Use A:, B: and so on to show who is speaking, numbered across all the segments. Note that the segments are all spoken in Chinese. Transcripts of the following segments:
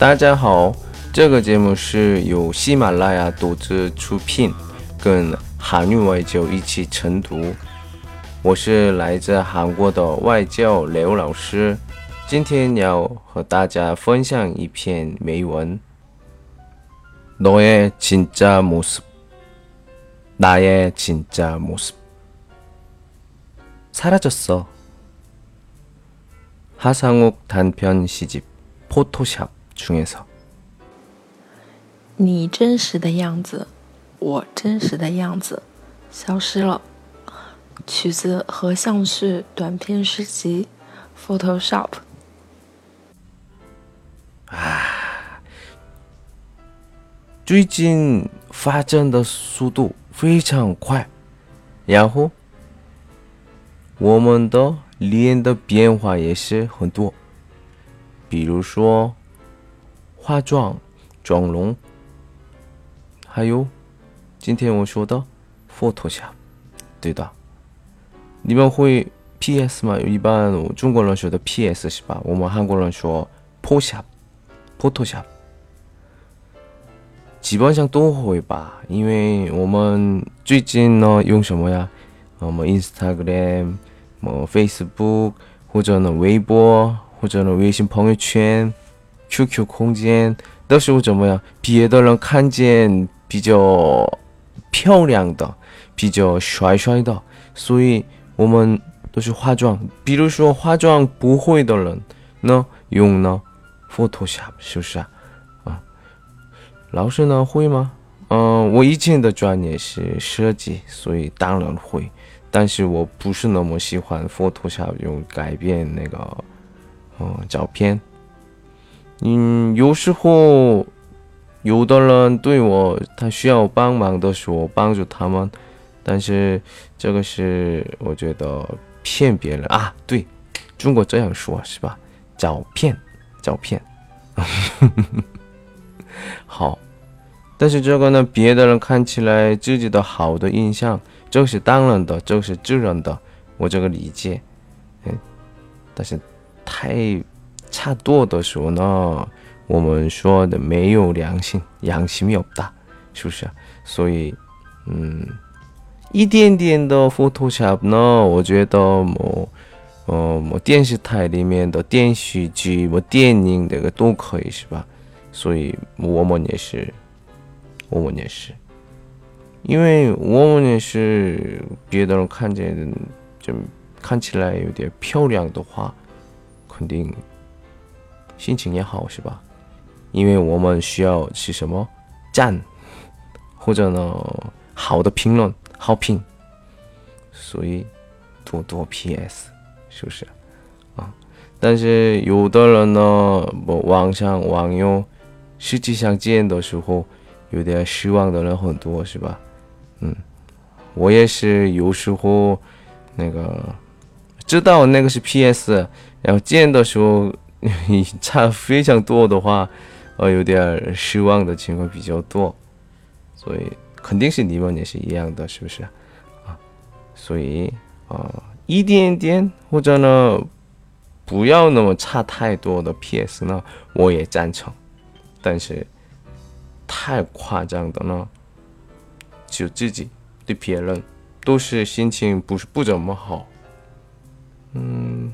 A: 大家好，这个节目是由喜马拉雅独自出品，跟韩语外教一起晨读。我是来自韩国的外教刘老师，今天要和大家分享一篇美文。너의진짜모습나의진짜모습사라졌어하상욱단편시집포토샵 중에서
B: 你真实的样子，我真实的样子，消失了。曲子和像是短篇诗集，Photoshop。
A: 最近发展的速度非常快，然后我们的脸的变化也是很多，比如说 化妆、妆容，还有今天我说的 Photoshop，对的。你们会 PS 吗？一般中国人说的 PS 是吧？我们韩国人说 Photoshop，Photoshop。基本上都会吧，因为我们最近呢用什么呀？我们 Instagram、么 Facebook 或者呢微博或者呢微信朋友圈、QQ 空间，到时候怎么样？别的人看见比较漂亮的、比较帅帅的，所以我们都是化妆。比如说化妆不会的人，呢用呢 Photoshop，是不是啊？老师呢会吗？嗯，我以前的专业是设计，所以当然会。但是我不是那么喜欢 Photoshop 用改变那个嗯照片。嗯，有时候有的人对我他需要帮忙的时候帮助他们，但是这个是我觉得骗别人啊。对，中国这样说是吧？找骗，找骗。好，但是这个呢，别的人看起来自己的好的印象，这是当然的，这是自然的，我这个理解。嗯，但是太差多的时候呢，我们说的没有良心，良心有大，是不是啊？所以，嗯，一点点的 Photoshop 呢，我觉得我，呃，我电视台里面的电视剧、我电影这个都可以，是吧？所以我们也是，我们也是，因为我们也是别的人看见就看起来有点漂亮的话，肯定心情也好，是吧？因为我们需要是什么赞，或者呢好的评论、好评，所以多多 PS，是不是啊？但是有的人呢，网上网友。实际上见的时候，有点失望的人很多，是吧？嗯，我也是有时候那个知道那个是 PS，然后见的时候 差非常多的话，呃，有点失望的情况比较多。所以肯定是你们也是一样的，是不是？啊，所以啊，一点点或者呢，不要那么差太多的 PS 呢，我也赞成。但是太夸张的呢，就自己对别人都是心情不是不怎么好。嗯，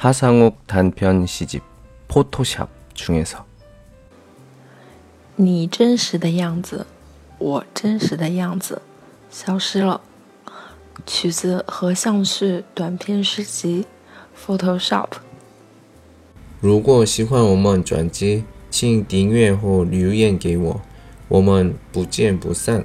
A: 하상욱 단편 시집 포토샵 중에서.
B: 你真实的样子，我真实的样子，消失了。曲子和像是短篇诗集，Photoshop。
A: 如果喜欢我们专辑。请订阅或留言给我，我们不见不散。